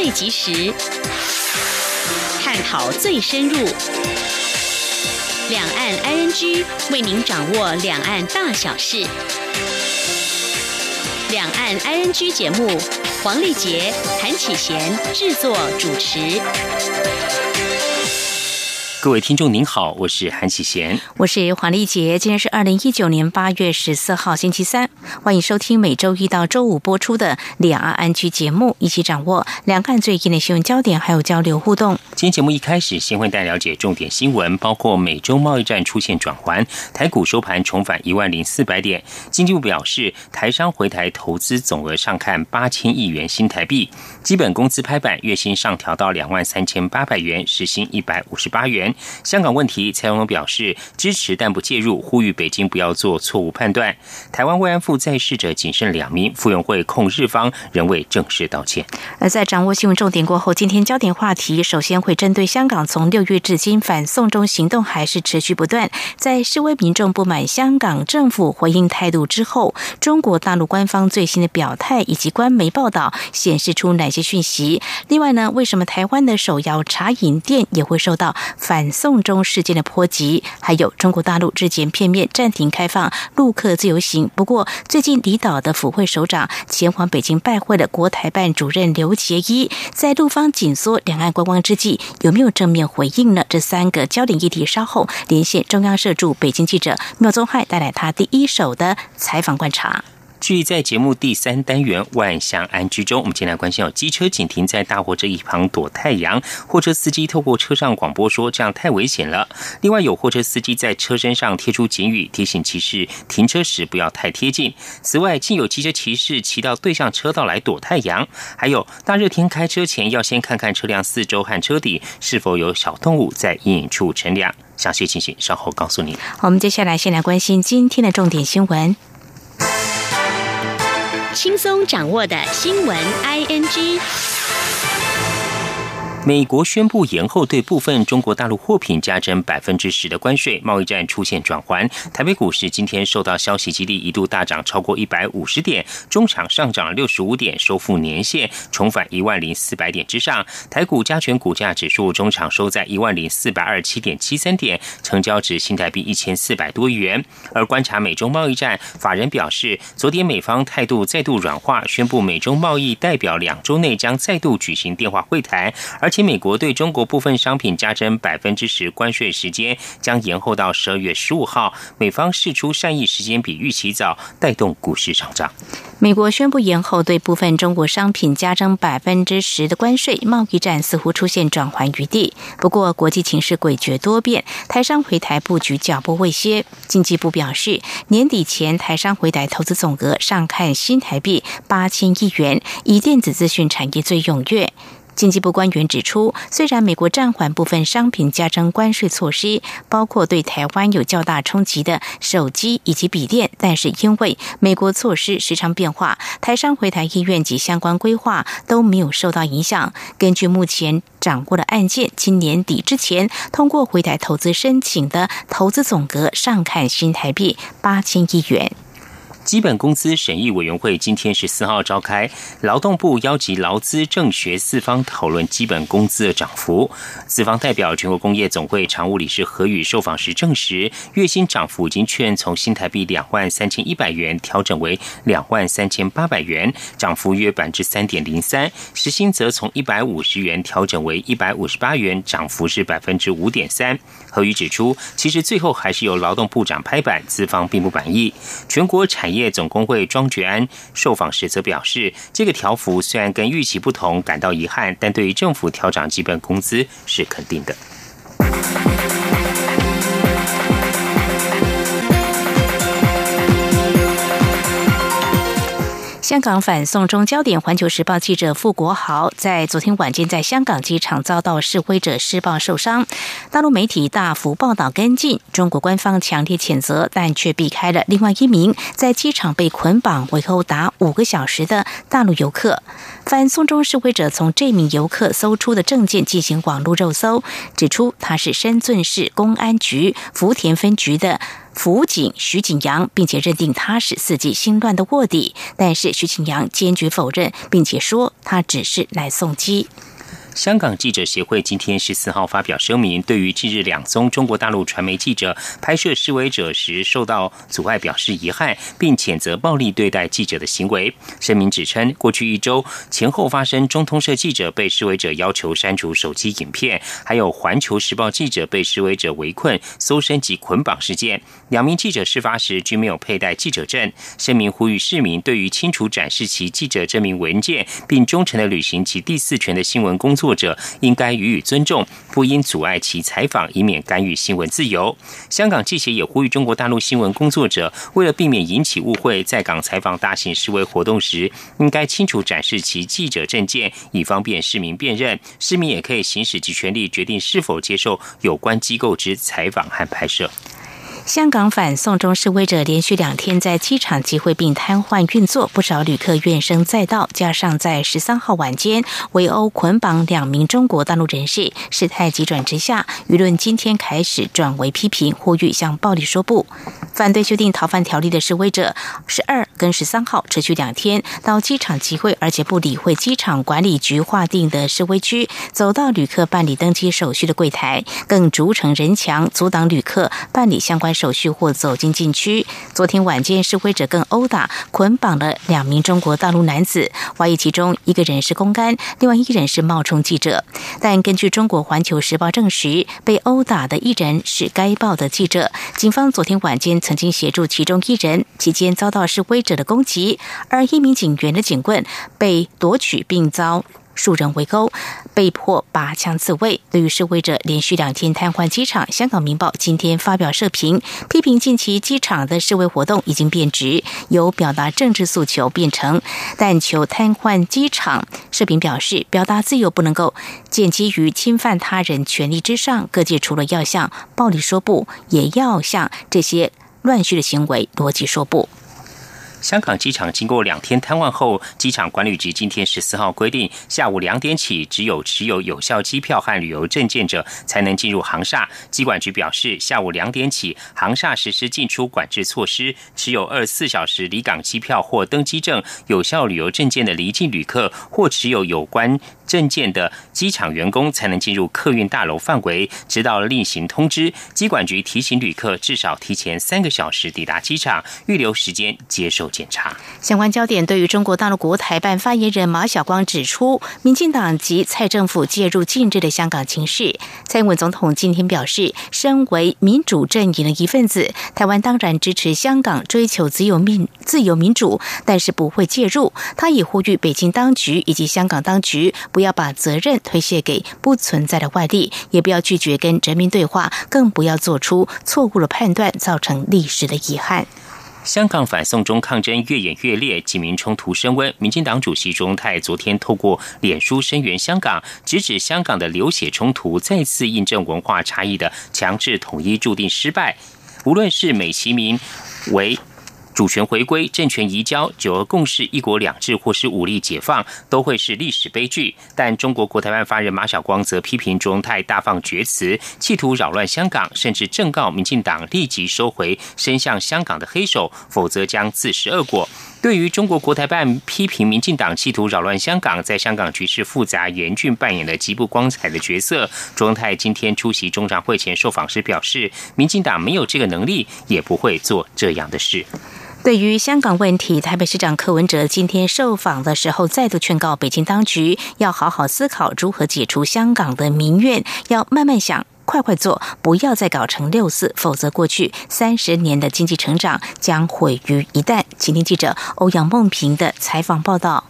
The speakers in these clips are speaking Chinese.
最及时，探讨最深入。两岸 ING 为您掌握两岸大小事。两岸 ING 节目，黄丽杰、谭启贤制作主持。各位听众您好，我是韩启贤，我是黄丽杰。今天是二零一九年八月十四号星期三，欢迎收听每周一到周五播出的两岸安居节目，一起掌握两岸最近的新闻焦点，还有交流互动。今天节目一开始，先为大家了解重点新闻，包括美洲贸易战出现转环，台股收盘重返一万零四百点。经济部表示，台商回台投资总额上看八千亿元新台币，基本工资拍板，月薪上调到两万三千八百元，时薪一百五十八元。香港问题，蔡英文表示支持但不介入，呼吁北京不要做错误判断。台湾慰安妇在世者仅剩两名，傅园慧控日方仍未正式道歉。而在掌握新闻重点过后，今天焦点话题首先会针对香港从六月至今反送中行动还是持续不断，在示威民众不满香港政府回应态度之后，中国大陆官方最新的表态以及官媒报道显示出哪些讯息？另外呢，为什么台湾的手摇茶饮店也会受到反？送中事件的波及，还有中国大陆之前片面暂停开放陆客自由行。不过，最近离岛的府会首长前往北京拜会了国台办主任刘杰一，在陆方紧缩两岸观光之际，有没有正面回应呢？这三个焦点议题，稍后连线中央社驻北京记者缪宗汉，带来他第一手的采访观察。据在节目第三单元万象安居中，我们今天来关心有机车紧停在大货车一旁躲太阳，货车司机透过车上广播说这样太危险了。另外有货车司机在车身上贴出警语，提醒骑士停车时不要太贴近。此外，竟有机车骑士骑到对向车道来躲太阳。还有大热天开车前要先看看车辆四周和车底是否有小动物在阴影处乘凉。详细情形稍后告诉你。我们接下来先来关心今天的重点新闻。轻松掌握的新闻，I N G。美国宣布延后对部分中国大陆货品加征百分之十的关税，贸易战出现转环。台北股市今天受到消息激励，一度大涨超过一百五十点，中场上涨六十五点，收复年线，重返一万零四百点之上。台股加权股价指数中场收在一万零四百二十七点七三点，成交值新台币一千四百多元。而观察美中贸易战，法人表示，昨天美方态度再度软化，宣布美中贸易代表两周内将再度举行电话会谈，而且。美国对中国部分商品加征百分之十关税时间将延后到十二月十五号。美方释出善意，时间比预期早，带动股市上涨。美国宣布延后对部分中国商品加征百分之十的关税，贸易战似乎出现转圜余地。不过，国际情势诡谲多变，台商回台布局脚步未歇。经济部表示，年底前台商回台投资总额上看新台币八千亿元，以电子资讯产业最踊跃。经济部官员指出，虽然美国暂缓部分商品加征关税措施，包括对台湾有较大冲击的手机以及笔电，但是因为美国措施时常变化，台商回台意愿及相关规划都没有受到影响。根据目前掌握的案件，今年底之前通过回台投资申请的投资总额上看新台币八千亿元。基本工资审议委员会今天十四号召开，劳动部邀集劳资政学四方讨论基本工资的涨幅。资方代表全国工业总会常务理事何宇受访时证实，月薪涨幅已经确认从新台币两万三千一百元调整为两万三千八百元，涨幅约百分之三点零三；时薪则从一百五十元调整为一百五十八元，涨幅是百分之五点三。何宇指出，其实最后还是由劳动部长拍板，资方并不满意。全国产业。业总工会庄觉安受访时则表示，这个条幅虽然跟预期不同，感到遗憾，但对于政府调涨基本工资是肯定的。香港反送中焦点，环球时报记者傅国豪在昨天晚间在香港机场遭到示威者施暴受伤，大陆媒体大幅报道跟进，中国官方强烈谴责，但却避开了另外一名在机场被捆绑围殴达五个小时的大陆游客。反送中示威者从这名游客搜出的证件进行网络肉搜，指出他是深圳市公安局福田分局的。辅警徐景阳，并且认定他是四季新乱的卧底。但是徐景阳坚决否认，并且说他只是来送机。香港记者协会今天十四号发表声明，对于近日两宗中国大陆传媒记者拍摄示威者时受到阻碍表示遗憾，并谴责暴力对待记者的行为。声明指称，过去一周前后发生中通社记者被示威者要求删除手机影片，还有环球时报记者被示威者围困、搜身及捆绑事件。两名记者事发时均没有佩戴记者证。声明呼吁市民对于清楚展示其记者证明文件，并忠诚的履行其第四权的新闻工作。作者应该予以尊重，不应阻碍其采访，以免干预新闻自由。香港记协也呼吁中国大陆新闻工作者，为了避免引起误会，在港采访大型示威活动时，应该清楚展示其记者证件，以方便市民辨认。市民也可以行使其权利，决定是否接受有关机构之采访和拍摄。香港反送中示威者连续两天在机场集会并瘫痪运作，不少旅客怨声载道。加上在十三号晚间围殴捆绑两名中国大陆人士，事态急转直下，舆论今天开始转为批评，呼吁向暴力说不。反对修订逃犯条例的示威者，十二跟十三号持续两天到机场集会，而且不理会机场管理局划定的示威区，走到旅客办理登机手续的柜台，更逐成人墙阻挡旅客办理相关。手续或走进禁区。昨天晚间，示威者更殴打、捆绑了两名中国大陆男子，怀疑其中一个人是公安，另外一人是冒充记者。但根据中国环球时报证实，被殴打的一人是该报的记者。警方昨天晚间曾经协助其中一人，期间遭到示威者的攻击，而一名警员的警棍被夺取，并遭。数人围殴，被迫拔枪自卫。对于示威者连续两天瘫痪机场，香港《明报》今天发表社评，批评近期机场的示威活动已经变质，由表达政治诉求变成但求瘫痪机场。社评表示，表达自由不能够建基于侵犯他人权利之上。各界除了要向暴力说不，也要向这些乱序的行为逻辑说不。香港机场经过两天瘫痪后，机场管理局今天十四号规定，下午两点起，只有持有有效机票和旅游证件者才能进入航厦。机管局表示，下午两点起，航厦实施进出管制措施，持有二十四小时离港机票或登机证、有效旅游证件的离境旅客，或持有有关证件的机场员工，才能进入客运大楼范围，直到另行通知。机管局提醒旅客，至少提前三个小时抵达机场，预留时间接受。检查相关焦点，对于中国大陆国台办发言人马晓光指出，民进党及蔡政府介入禁制的香港情势。蔡英文总统今天表示，身为民主阵营的一份子，台湾当然支持香港追求自由民自由民主，但是不会介入。他也呼吁北京当局以及香港当局，不要把责任推卸给不存在的外力，也不要拒绝跟人民对话，更不要做出错误的判断，造成历史的遗憾。香港反送中抗争越演越烈，警民冲突升温。民进党主席钟泰昨天透过脸书声援香港，直指香港的流血冲突再次印证文化差异的强制统一注定失败。无论是美其名为。主权回归、政权移交、九二共识、一国两制，或是武力解放，都会是历史悲剧。但中国国台办发言人马晓光则批评朱泰大放厥词，企图扰乱香港，甚至正告民进党立即收回伸向香港的黑手，否则将自食恶果。对于中国国台办批评民进党企图扰乱香港，在香港局势复杂严峻扮演了极不光彩的角色，朱泰今天出席中常会前受访时表示，民进党没有这个能力，也不会做这样的事。对于香港问题，台北市长柯文哲今天受访的时候，再度劝告北京当局要好好思考如何解除香港的民怨，要慢慢想，快快做，不要再搞成六四，否则过去三十年的经济成长将毁于一旦。请听记者欧阳梦平的采访报道。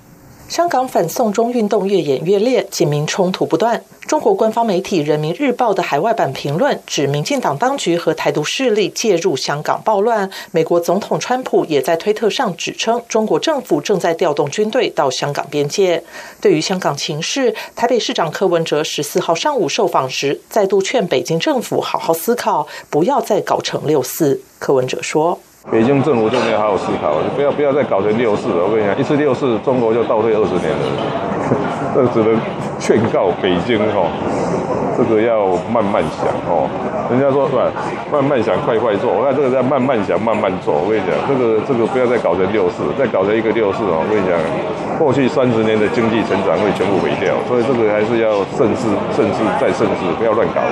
香港反送中运动越演越烈，警民冲突不断。中国官方媒体《人民日报》的海外版评论指，民进党当局和台独势力介入香港暴乱。美国总统川普也在推特上指称，中国政府正在调动军队到香港边界。对于香港情势，台北市长柯文哲十四号上午受访时，再度劝北京政府好好思考，不要再搞成六四。柯文哲说。北京政府就没有好好思考，就不要不要再搞成六四了。我跟你讲，一次六四，中国就倒退二十年了。这只能劝告北京哈，这个要慢慢想哦。人家说是吧，慢慢想，快快做。我看这个在慢慢想，慢慢做。我跟你讲，这个这个不要再搞成六四，再搞成一个六四哦。我跟你讲，过去三十年的经济成长会全部毁掉，所以这个还是要慎思、慎思再慎思，不要乱搞。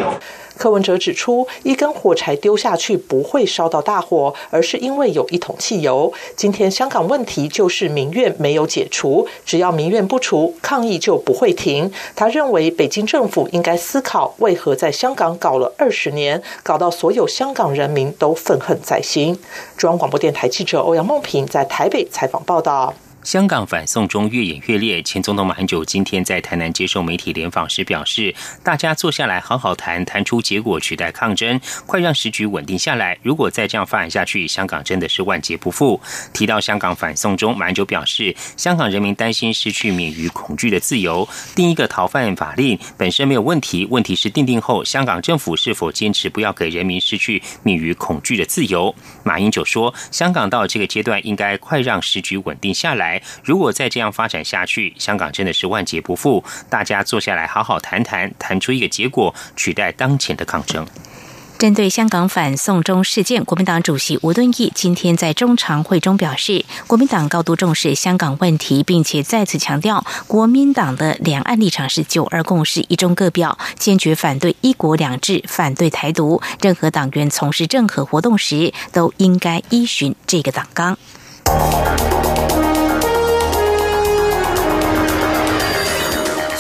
柯文哲指出，一根火柴丢下去不会烧到大火，而是因为有一桶汽油。今天香港问题就是民怨没有解除，只要民怨不除，抗议就不会停。他认为北京政府应该思考，为何在香港搞了二十年，搞到所有香港人民都愤恨在心。中央广播电台记者欧阳梦平在台北采访报道。香港反送中越演越烈，前总统马英九今天在台南接受媒体联访时表示：“大家坐下来好好谈，谈出结果取代抗争，快让时局稳定下来。如果再这样发展下去，香港真的是万劫不复。”提到香港反送中，马英九表示：“香港人民担心失去免于恐惧的自由，定一个逃犯法令本身没有问题，问题是定定后香港政府是否坚持不要给人民失去免于恐惧的自由。”马英九说：“香港到这个阶段，应该快让时局稳定下来。”如果再这样发展下去，香港真的是万劫不复。大家坐下来好好谈谈，谈出一个结果，取代当前的抗争。针对香港反送中事件，国民党主席吴敦义今天在中常会中表示，国民党高度重视香港问题，并且再次强调，国民党的两岸立场是九二共识、一中各表，坚决反对一国两制，反对台独。任何党员从事任何活动时，都应该依循这个党纲。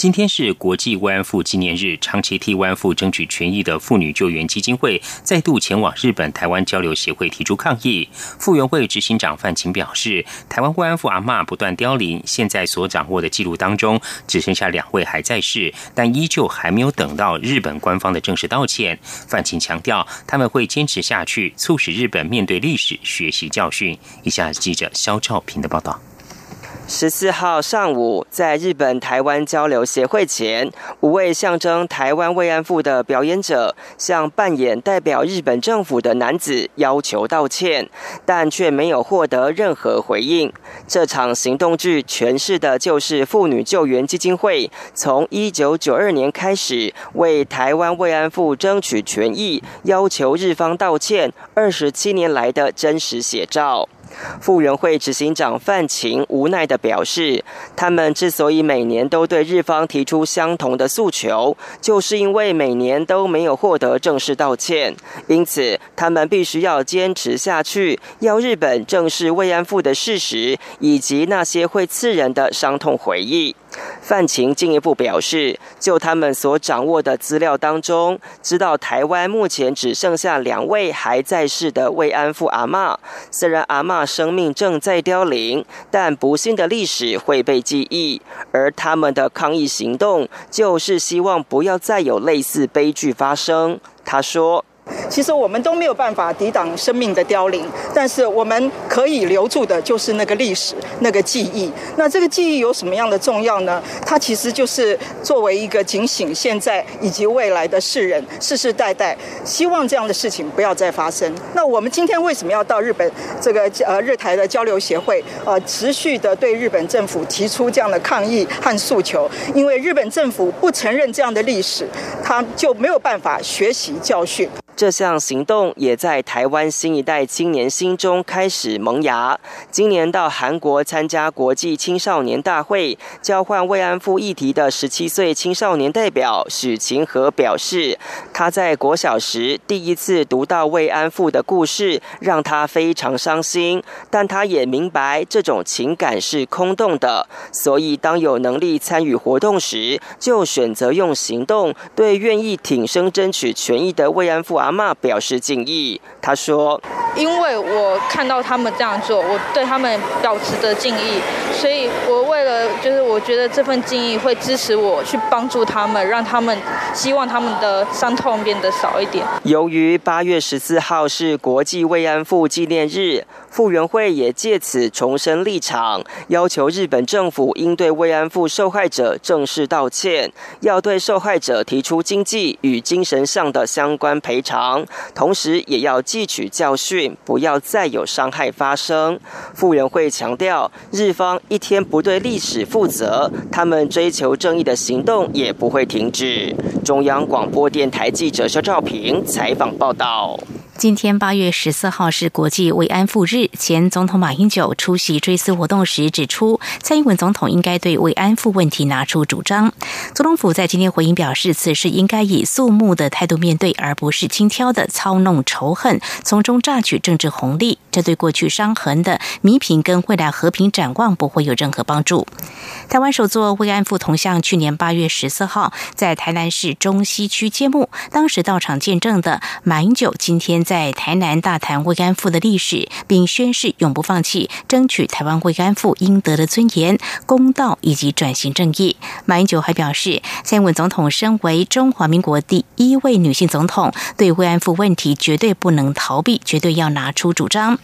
今天是国际慰安妇纪念日，长期替慰安妇争取权益的妇女救援基金会再度前往日本台湾交流协会提出抗议。妇援会执行长范晴表示，台湾慰安妇阿嬷不断凋零，现在所掌握的记录当中只剩下两位还在世，但依旧还没有等到日本官方的正式道歉。范晴强调，他们会坚持下去，促使日本面对历史学习教训。以下记者肖兆平的报道。十四号上午，在日本台湾交流协会前，五位象征台湾慰安妇的表演者向扮演代表日本政府的男子要求道歉，但却没有获得任何回应。这场行动剧诠释的就是妇女救援基金会从一九九二年开始为台湾慰安妇争取权益、要求日方道歉二十七年来的真实写照。复原会执行长范晴无奈地表示，他们之所以每年都对日方提出相同的诉求，就是因为每年都没有获得正式道歉，因此他们必须要坚持下去，要日本正视慰安妇的事实，以及那些会刺人的伤痛回忆。范晴进一步表示，就他们所掌握的资料当中，知道台湾目前只剩下两位还在世的慰安妇阿嬷。虽然阿嬷生命正在凋零，但不幸的历史会被记忆。而他们的抗议行动，就是希望不要再有类似悲剧发生。他说。其实我们都没有办法抵挡生命的凋零，但是我们可以留住的就是那个历史、那个记忆。那这个记忆有什么样的重要呢？它其实就是作为一个警醒现在以及未来的世人，世世代代希望这样的事情不要再发生。那我们今天为什么要到日本这个呃日台的交流协会呃持续的对日本政府提出这样的抗议和诉求？因为日本政府不承认这样的历史，他就没有办法学习教训。这项行动也在台湾新一代青年心中开始萌芽。今年到韩国参加国际青少年大会，交换慰安妇议题的十七岁青少年代表许晴和表示，他在国小时第一次读到慰安妇的故事，让他非常伤心。但他也明白这种情感是空洞的，所以当有能力参与活动时，就选择用行动对愿意挺身争取权益的慰安妇阿。妈表示敬意。他说：“因为我看到他们这样做，我对他们保持着敬意，所以我为了就是我觉得这份敬意会支持我去帮助他们，让他们希望他们的伤痛变得少一点。”由于八月十四号是国际慰安妇纪念日，傅园会也借此重申立场，要求日本政府应对慰安妇受害者正式道歉，要对受害者提出经济与精神上的相关赔偿。同时，也要汲取教训，不要再有伤害发生。傅园会强调，日方一天不对历史负责，他们追求正义的行动也不会停止。中央广播电台记者肖兆平采访报道。今天八月十四号是国际慰安妇日，前总统马英九出席追思活动时指出，蔡英文总统应该对慰安妇问题拿出主张。总统府在今天回应表示，此事应该以肃穆的态度面对，而不是轻佻的操弄仇恨，从中榨取政治红利。这对过去伤痕的弥平跟未来和平展望不会有任何帮助。台湾首座慰安妇铜像去年八月十四号在台南市中西区揭幕，当时到场见证的马英九今天。在台南大谈慰安妇的历史，并宣誓永不放弃争取台湾慰安妇应得的尊严、公道以及转型正义。马英九还表示，蔡英文总统身为中华民国第一位女性总统，对慰安妇问题绝对不能逃避，绝对要拿出主张。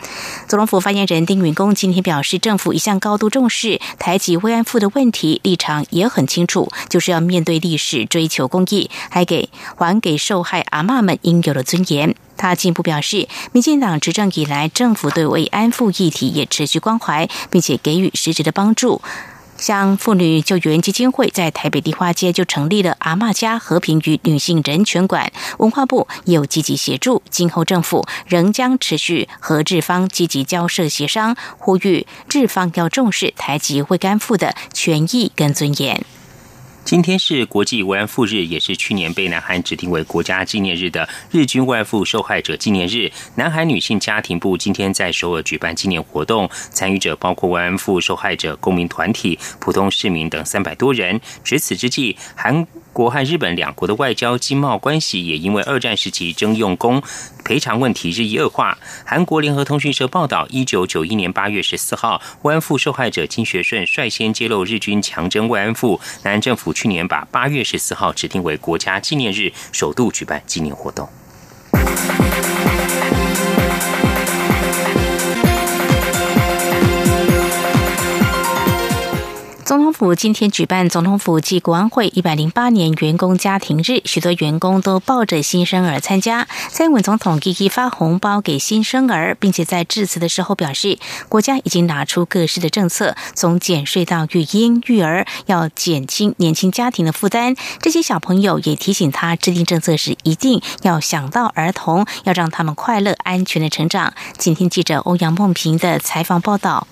总统府发言人丁允恭今天表示，政府一向高度重视台籍慰安妇的问题，立场也很清楚，就是要面对历史，追求公义，还给还给受害阿嬷们应有的尊严。他进一步表示，民进党执政以来，政府对慰安妇议题也持续关怀，并且给予实质的帮助。像妇女救援基金会在台北地花街就成立了阿嬷家和平与女性人权馆，文化部也有积极协助。今后政府仍将持续和日方积极交涉协商，呼吁日方要重视台籍慰安妇的权益跟尊严。今天是国际慰安妇日，也是去年被南韩指定为国家纪念日的日军慰安妇受害者纪念日。南韩女性家庭部今天在首尔举办纪念活动，参与者包括慰安妇受害者公民团体、普通市民等三百多人。值此之际，韩。国和日本两国的外交经贸关系也因为二战时期征用工赔偿问题日益恶化。韩国联合通讯社报道，一九九一年八月十四号，慰安妇受害者金学顺率先揭露日军强征慰安妇。南韩政府去年把八月十四号指定为国家纪念日，首度举办纪念活动。总统府今天举办总统府暨国安会一百零八年员工家庭日，许多员工都抱着新生儿参加。蔡英文总统一一发红包给新生儿，并且在致辞的时候表示，国家已经拿出各式的政策，从减税到育婴育儿，要减轻年轻家庭的负担。这些小朋友也提醒他，制定政策时一定要想到儿童，要让他们快乐安全的成长。今天记者欧阳梦平的采访报道。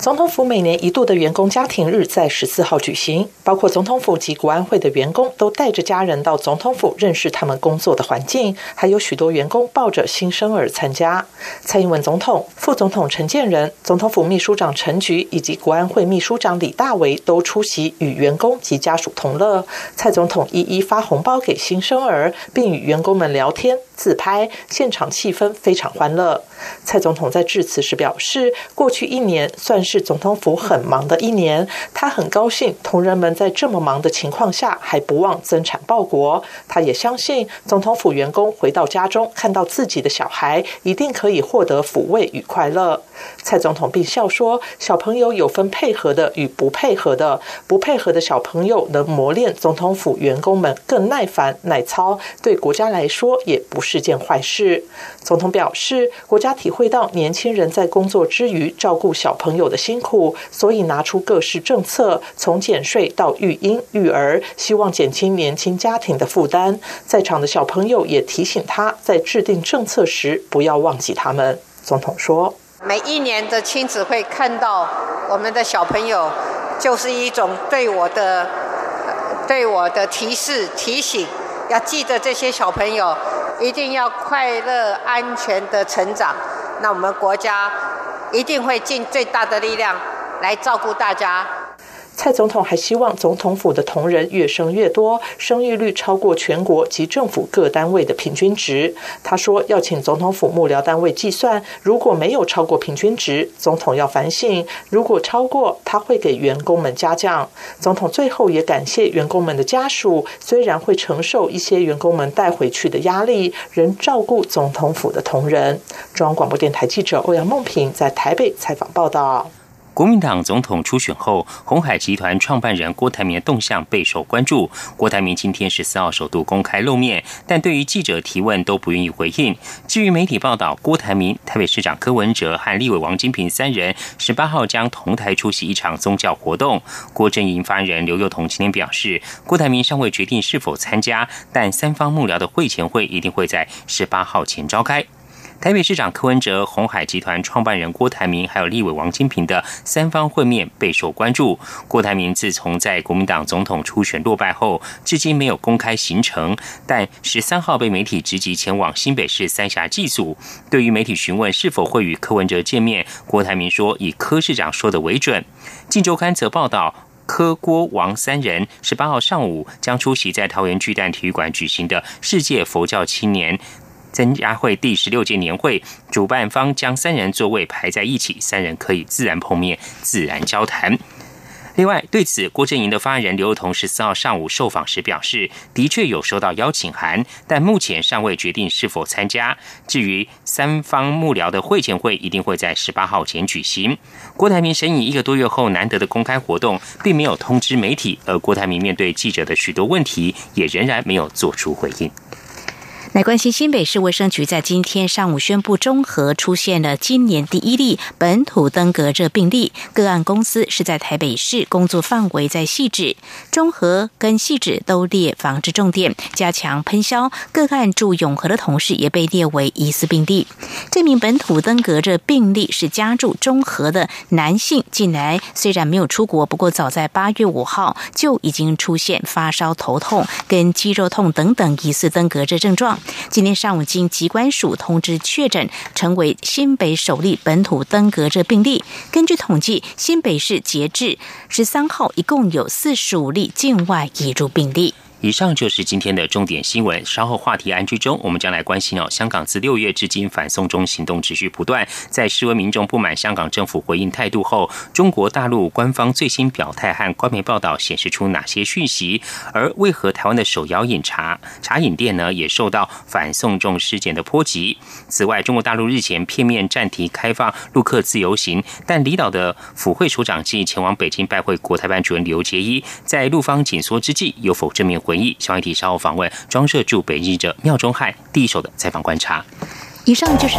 总统府每年一度的员工家庭日在十四号举行，包括总统府及国安会的员工都带着家人到总统府认识他们工作的环境，还有许多员工抱着新生儿参加。蔡英文总统、副总统陈建仁、总统府秘书长陈菊以及国安会秘书长李大为都出席，与员工及家属同乐。蔡总统一一发红包给新生儿，并与员工们聊天。自拍，现场气氛非常欢乐。蔡总统在致辞时表示，过去一年算是总统府很忙的一年，他很高兴同仁们在这么忙的情况下还不忘增产报国。他也相信总统府员工回到家中看到自己的小孩，一定可以获得抚慰与快乐。蔡总统并笑说：“小朋友有分配合的与不配合的，不配合的小朋友能磨练总统府员工们更耐烦耐操，对国家来说也不是是件坏事。”总统表示，国家体会到年轻人在工作之余照顾小朋友的辛苦，所以拿出各式政策，从减税到育婴育儿，希望减轻年轻家庭的负担。在场的小朋友也提醒他在制定政策时不要忘记他们。总统说。每一年的亲子会看到我们的小朋友，就是一种对我的、对我的提示、提醒，要记得这些小朋友一定要快乐、安全的成长。那我们国家一定会尽最大的力量来照顾大家。蔡总统还希望总统府的同仁越生越多，生育率超过全国及政府各单位的平均值。他说要请总统府幕僚单位计算，如果没有超过平均值，总统要反省；如果超过，他会给员工们加奖。总统最后也感谢员工们的家属，虽然会承受一些员工们带回去的压力，仍照顾总统府的同仁。中央广播电台记者欧阳梦平在台北采访报道。国民党总统初选后，红海集团创办人郭台铭的动向备受关注。郭台铭今天十四号首度公开露面，但对于记者提问都不愿意回应。至于媒体报道，郭台铭、台北市长柯文哲和立委王金平三人十八号将同台出席一场宗教活动。郭正营发言人刘幼彤今天表示，郭台铭尚未决定是否参加，但三方幕僚的会前会一定会在十八号前召开。台北市长柯文哲、红海集团创办人郭台铭，还有立委王金平的三方会面备受关注。郭台铭自从在国民党总统初选落败后，至今没有公开行程，但十三号被媒体直击前往新北市三峡祭祖。对于媒体询问是否会与柯文哲见面，郭台铭说以柯市长说的为准。近周刊则报道，柯郭王三人十八号上午将出席在桃园巨蛋体育馆举行的世界佛教青年。增加会第十六届年会主办方将三人座位排在一起，三人可以自然碰面、自然交谈。另外，对此，郭振营的发言人刘幼彤十四号上午受访时表示，的确有收到邀请函，但目前尚未决定是否参加。至于三方幕僚的会前会，一定会在十八号前举行。郭台铭审议一个多月后难得的公开活动，并没有通知媒体，而郭台铭面对记者的许多问题，也仍然没有做出回应。来关心新北市卫生局在今天上午宣布，中和出现了今年第一例本土登革热病例，个案公司是在台北市，工作范围在细致，中和跟细致都列防治重点，加强喷消。个案住永和的同事也被列为疑似病例。这名本土登革热病例是家住中和的男性，近来虽然没有出国，不过早在八月五号就已经出现发烧、头痛跟肌肉痛等等疑似登革热症状。今天上午，经疾管署通知确诊，成为新北首例本土登革热病例。根据统计，新北市截至十三号，一共有四十五例境外移入病例。以上就是今天的重点新闻。稍后话题安居中，我们将来关心哦。香港自六月至今反送中行动持续不断，在示威民众不满香港政府回应态度后，中国大陆官方最新表态和官媒报道显示出哪些讯息？而为何台湾的手摇饮茶茶饮店呢，也受到反送中事件的波及？此外，中国大陆日前片面暂停开放陆客自由行，但离岛的府会首长即前往北京拜会国台办主任刘杰一，在陆方紧缩之际，有否正面？回忆，小媒体稍后访问装设驻北京记者廖中汉第一手的采访观察。以上就是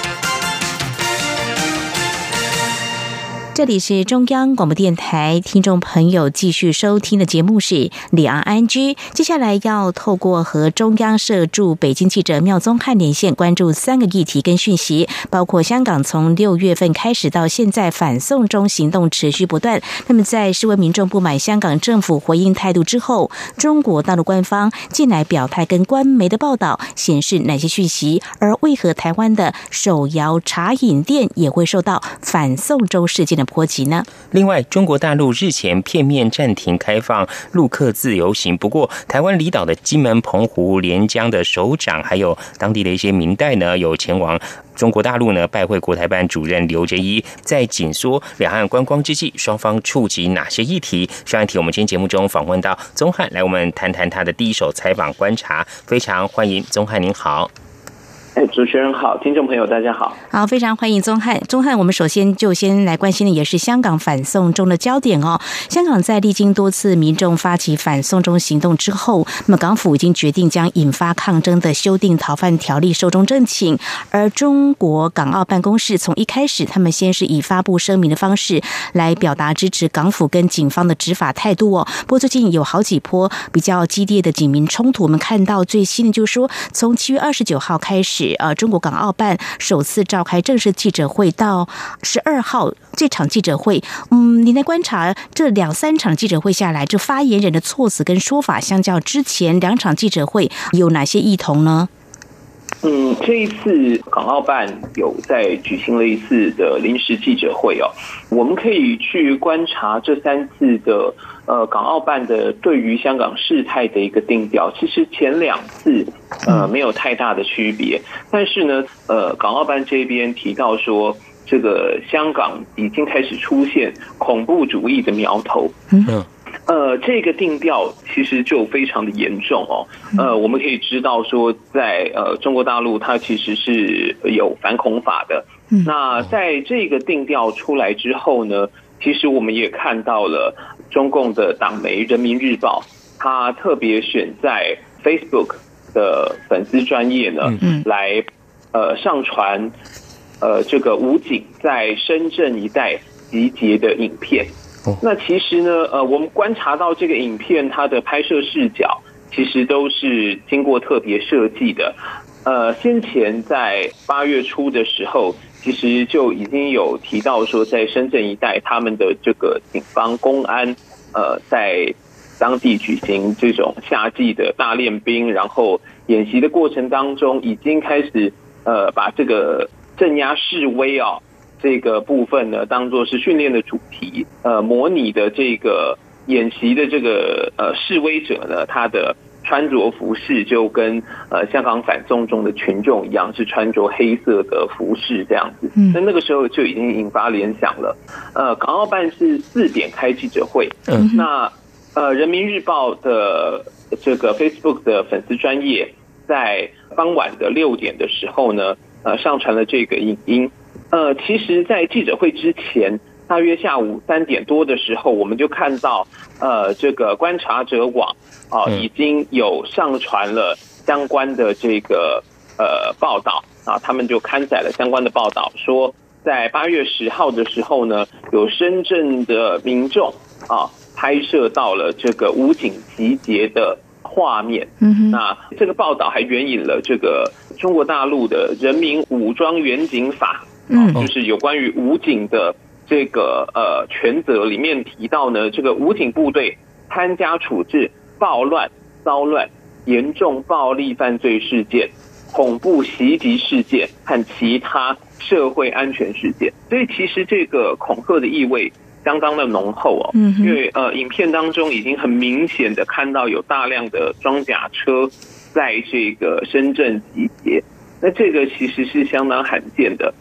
这里是中央广播电台，听众朋友继续收听的节目是《李昂安居》。接下来要透过和中央社驻北京记者妙宗汉连线，关注三个议题跟讯息，包括香港从六月份开始到现在反送中行动持续不断。那么在示威民众不满香港政府回应态度之后，中国大陆官方近来表态跟官媒的报道显示哪些讯息？而为何台湾的手摇茶饮店也会受到反送中事件的？波及呢？另外，中国大陆日前片面暂停开放陆客自由行，不过台湾离岛的金门、澎湖、连江的首长，还有当地的一些民代呢，有前往中国大陆呢拜会国台办主任刘哲一。在紧缩两岸观光之际，双方触及哪些议题？上一题我们今天节目中访问到宗汉，来我们谈谈他的第一手采访观察。非常欢迎宗汉，您好。哎，主持人好，听众朋友大家好，好，非常欢迎宗汉。宗汉，我们首先就先来关心的也是香港反送中的焦点哦。香港在历经多次民众发起反送中行动之后，那么港府已经决定将引发抗争的修订逃犯条例寿终正寝。而中国港澳办公室从一开始，他们先是以发布声明的方式来表达支持港府跟警方的执法态度哦。不过最近有好几波比较激烈的警民冲突，我们看到最新的就是说，从七月二十九号开始。呃，中国港澳办首次召开正式记者会，到十二号这场记者会，嗯，你来观察这两三场记者会下来，这发言人的措辞跟说法，相较之前两场记者会有哪些异同呢？嗯，这一次港澳办有在举行了一次的临时记者会哦，我们可以去观察这三次的呃港澳办的对于香港事态的一个定调。其实前两次呃没有太大的区别，但是呢，呃港澳办这边提到说，这个香港已经开始出现恐怖主义的苗头。嗯。呃，这个定调其实就非常的严重哦。呃，我们可以知道说，在呃中国大陆，它其实是有反恐法的。那在这个定调出来之后呢，其实我们也看到了中共的党媒《人民日报》，它特别选在 Facebook 的粉丝专业呢，来呃上传呃这个武警在深圳一带集结的影片。那其实呢，呃，我们观察到这个影片，它的拍摄视角其实都是经过特别设计的。呃，先前在八月初的时候，其实就已经有提到说，在深圳一带，他们的这个警方、公安，呃，在当地举行这种夏季的大练兵，然后演习的过程当中，已经开始呃，把这个镇压示威啊。这个部分呢，当做是训练的主题，呃，模拟的这个演习的这个呃示威者呢，他的穿着服饰就跟呃香港反送中的群众一样，是穿着黑色的服饰这样子。那那个时候就已经引发联想了。呃，港澳办是四点开记者会，嗯那呃人民日报的这个 Facebook 的粉丝专业在傍晚的六点的时候呢，呃上传了这个影音。呃，其实，在记者会之前，大约下午三点多的时候，我们就看到，呃，这个观察者网啊，已经有上传了相关的这个呃报道啊，他们就刊载了相关的报道，说在八月十号的时候呢，有深圳的民众啊拍摄到了这个武警集结的画面。嗯那这个报道还援引了这个中国大陆的人民武装远警法。嗯，就是有关于武警的这个呃全责里面提到呢，这个武警部队参加处置暴乱、骚乱、严重暴力犯罪事件、恐怖袭击事件和其他社会安全事件。所以其实这个恐吓的意味相当的浓厚哦，因为呃，影片当中已经很明显的看到有大量的装甲车在这个深圳集结，那这个其实是相当罕见的。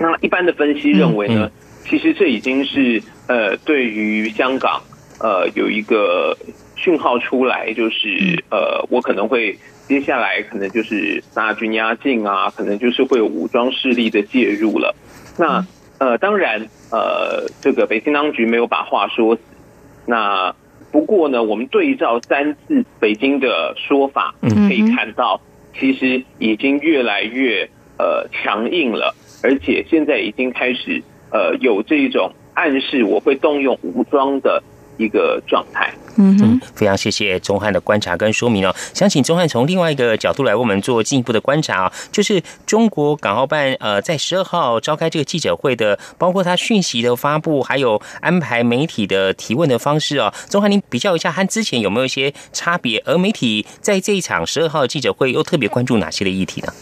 那一般的分析认为呢，其实这已经是呃，对于香港呃有一个讯号出来，就是呃，我可能会接下来可能就是大军压境啊，可能就是会有武装势力的介入了。那呃，当然呃，这个北京当局没有把话说死。那不过呢，我们对照三次北京的说法，可以看到，其实已经越来越呃强硬了。而且现在已经开始，呃，有这种暗示我会动用武装的一个状态。嗯哼，非常谢谢钟汉的观察跟说明哦。想请钟汉从另外一个角度来为我们做进一步的观察啊，就是中国港澳办呃在十二号召开这个记者会的，包括他讯息的发布，还有安排媒体的提问的方式哦。钟汉，您比较一下和之前有没有一些差别？而媒体在这一场十二号记者会又特别关注哪些的议题呢？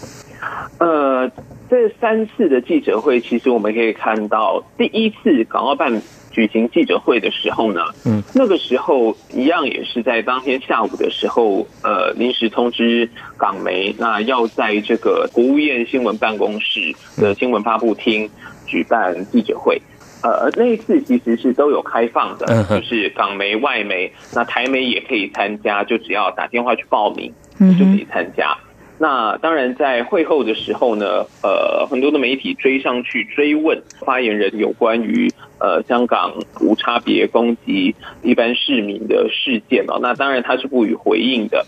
呃。这三次的记者会，其实我们可以看到，第一次港澳办举行记者会的时候呢，嗯，那个时候一样也是在当天下午的时候，呃，临时通知港媒，那要在这个国务院新闻办公室的新闻发布厅举办记者会，呃，那一次其实是都有开放的，就是港媒、外媒，那台媒也可以参加，就只要打电话去报名，就可以参加。那当然，在会后的时候呢，呃，很多的媒体追上去追问发言人有关于呃香港无差别攻击一般市民的事件哦。那当然他是不予回应的。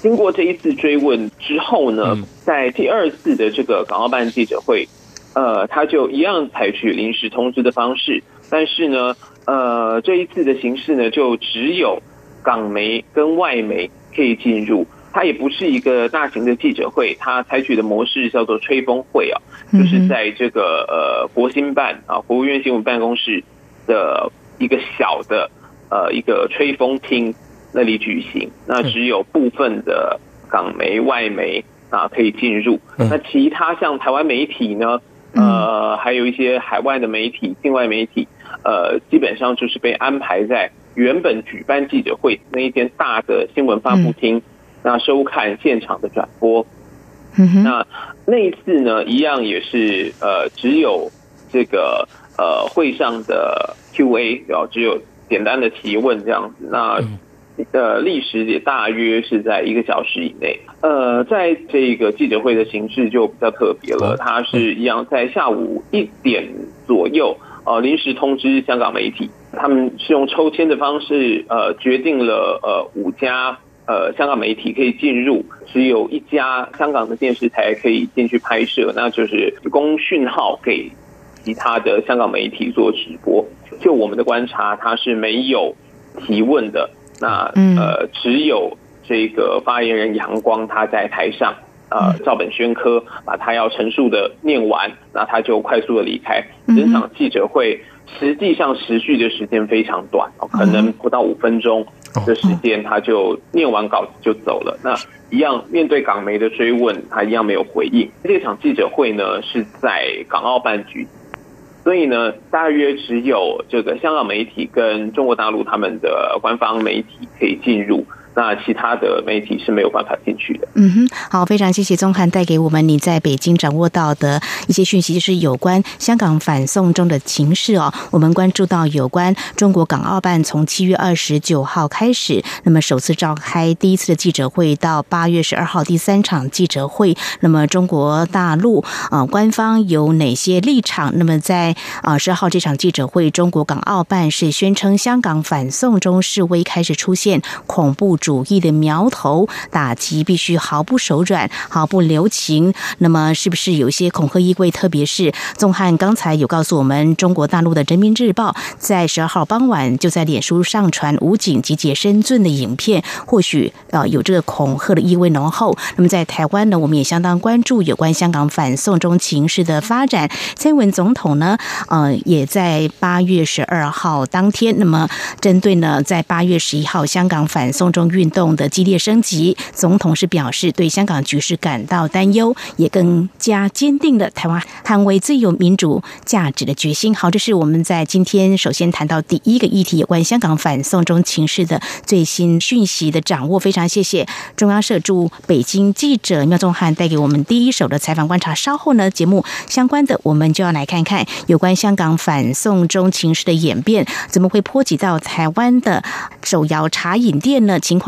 经过这一次追问之后呢，在第二次的这个港澳办记者会，呃，他就一样采取临时通知的方式，但是呢，呃，这一次的形式呢，就只有港媒跟外媒可以进入。它也不是一个大型的记者会，它采取的模式叫做吹风会啊，就是在这个呃国新办啊国务院新闻办公室的一个小的呃一个吹风厅那里举行，那只有部分的港媒外媒啊可以进入，那其他像台湾媒体呢，呃还有一些海外的媒体、境外媒体，呃基本上就是被安排在原本举办记者会那一间大的新闻发布厅。那收看现场的转播，那那一次呢，一样也是呃，只有这个呃会上的 Q&A，然后只有简单的提问这样子。那呃历时也大约是在一个小时以内。呃，在这个记者会的形式就比较特别了，它是一样在下午一点左右，呃，临时通知香港媒体，他们是用抽签的方式，呃，决定了呃五家。呃，香港媒体可以进入，只有一家香港的电视台可以进去拍摄，那就是公讯号给其他的香港媒体做直播。就我们的观察，它是没有提问的。那呃，只有这个发言人杨光他在台上，呃，照本宣科，把他要陈述的念完，那他就快速的离开。整场记者会实际上持续的时间非常短，可能不到五分钟。的时间，他就念完稿子就走了。那一样面对港媒的追问，他一样没有回应。这场记者会呢是在港澳办局，所以呢，大约只有这个香港媒体跟中国大陆他们的官方媒体可以进入。那其他的媒体是没有办法进去的。嗯哼，好，非常谢谢宗翰带给我们你在北京掌握到的一些讯息，就是有关香港反送中的情势哦。我们关注到有关中国港澳办从七月二十九号开始，那么首次召开第一次的记者会，到八月十二号第三场记者会，那么中国大陆啊官方有哪些立场？那么在啊十二号这场记者会，中国港澳办是宣称香港反送中示威开始出现恐怖。主义的苗头，打击必须毫不手软、毫不留情。那么，是不是有一些恐吓意味？特别是宗汉刚才有告诉我们，中国大陆的《人民日报》在十二号傍晚就在脸书上传武警集结深圳的影片，或许呃有这个恐吓的意味浓厚。那么，在台湾呢，我们也相当关注有关香港反送中情势的发展。蔡英文总统呢，呃，也在八月十二号当天，那么针对呢，在八月十一号香港反送中。运动的激烈升级，总统是表示对香港局势感到担忧，也更加坚定了台湾捍卫自由民主价值的决心。好，这是我们在今天首先谈到第一个议题，有关香港反送中情势的最新讯息的掌握。非常谢谢中央社驻北京记者廖宗汉带给我们第一手的采访观察。稍后呢，节目相关的我们就要来看看有关香港反送中情势的演变，怎么会波及到台湾的手摇茶饮店呢？情况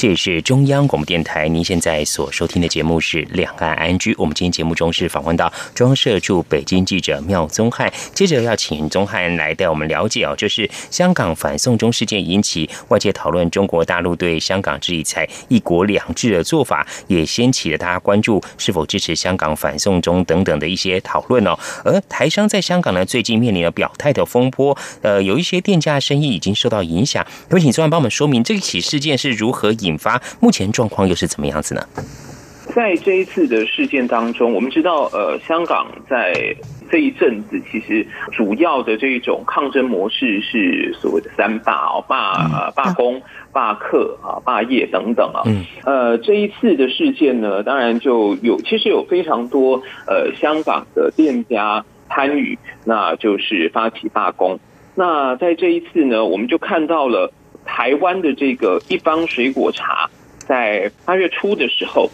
这也是中央广播电台，您现在所收听的节目是《两岸安居》。我们今天节目中是访问到中央社驻北京记者廖宗汉，接着要请宗汉来带我们了解哦，就是香港反送中事件引起外界讨论，中国大陆对香港制裁“一国两制”的做法，也掀起了大家关注是否支持香港反送中等等的一些讨论哦。而台商在香港呢，最近面临了表态的风波，呃，有一些店家生意已经受到影响。有请宗汉帮我们说明这起事件是如何引。引发目前状况又是怎么样子呢？在这一次的事件当中，我们知道，呃，香港在这一阵子其实主要的这种抗争模式是所谓的三罢哦，罢罢工、罢课啊、罢业等等啊。嗯。呃，这一次的事件呢，当然就有其实有非常多呃香港的店家参与，那就是发起罢工。那在这一次呢，我们就看到了。台湾的这个一方水果茶，在八月初的时候，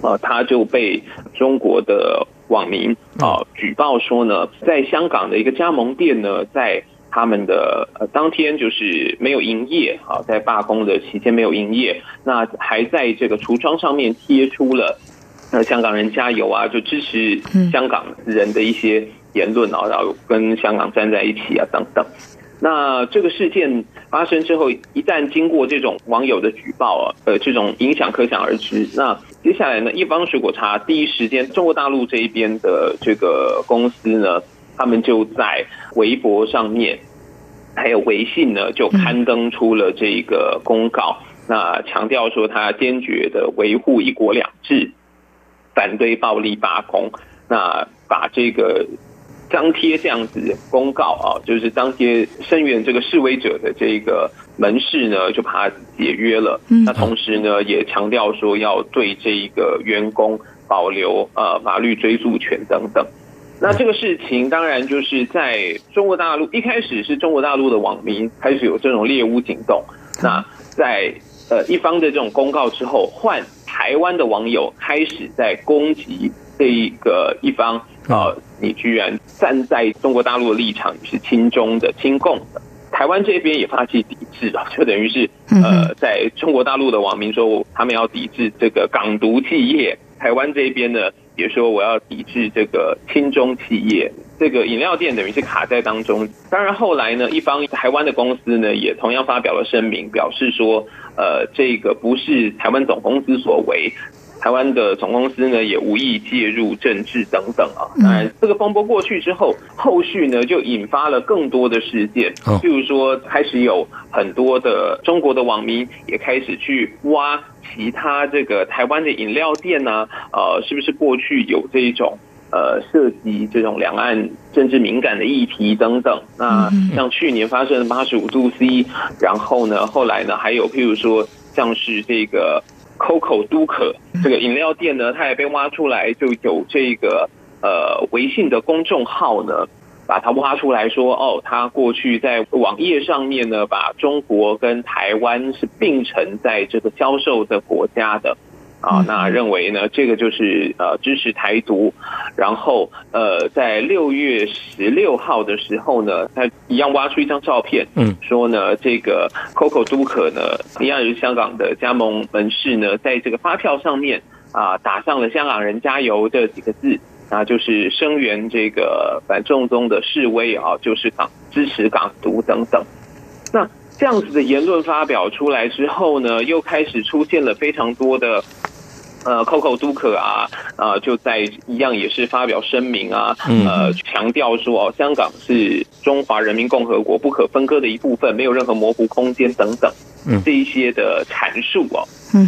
呃，他就被中国的网民啊举报说呢，在香港的一个加盟店呢，在他们的呃当天就是没有营业啊，在罢工的期间没有营业，那还在这个橱窗上面贴出了呃香港人加油啊，就支持香港人的一些言论啊，然后跟香港站在一起啊等等。那这个事件发生之后，一旦经过这种网友的举报啊，呃，这种影响可想而知。那接下来呢，一方水果茶第一时间，中国大陆这一边的这个公司呢，他们就在微博上面，还有微信呢，就刊登出了这个公告，那强调说他坚决的维护一国两制，反对暴力罢工，那把这个。张贴这样子公告啊，就是张贴声援这个示威者的这个门市呢，就把它解约了。那同时呢，也强调说要对这一个员工保留呃法律追诉权等等。那这个事情当然就是在中国大陆一开始是中国大陆的网民开始有这种猎巫行动。那在呃一方的这种公告之后，换台湾的网友开始在攻击这一个一方。啊！你居然站在中国大陆的立场，你是亲中的、亲共的。台湾这边也发起抵制啊，就等于是呃，在中国大陆的网民说他们要抵制这个港独企业，台湾这边呢也说我要抵制这个亲中企业。这个饮料店等于是卡在当中。当然后来呢，一方台湾的公司呢也同样发表了声明，表示说呃，这个不是台湾总公司所为。台湾的总公司呢也无意介入政治等等啊。当然，这个风波过去之后，后续呢就引发了更多的事件，譬如说开始有很多的中国的网民也开始去挖其他这个台湾的饮料店呢，呃，是不是过去有这种呃涉及这种两岸政治敏感的议题等等？那像去年发生的八十五度 C，然后呢，后来呢还有譬如说像是这个。Coco 都可这个饮料店呢，它也被挖出来，就有这个呃微信的公众号呢，把它挖出来说，哦，它过去在网页上面呢，把中国跟台湾是并成在这个销售的国家的。啊，那认为呢，这个就是呃支持台独，然后呃在六月十六号的时候呢，他一样挖出一张照片，嗯，说呢这个 Coco 都可呢一样是香港的加盟门市呢，在这个发票上面啊打上了“香港人加油”这几个字，啊就是声援这个反正宗的示威啊，就是港支持港独等等。那这样子的言论发表出来之后呢，又开始出现了非常多的。呃，Coco 都可啊，啊，就在一样也是发表声明啊，呃，强调说哦，香港是中华人民共和国不可分割的一部分，没有任何模糊空间等等，这一些的阐述哦，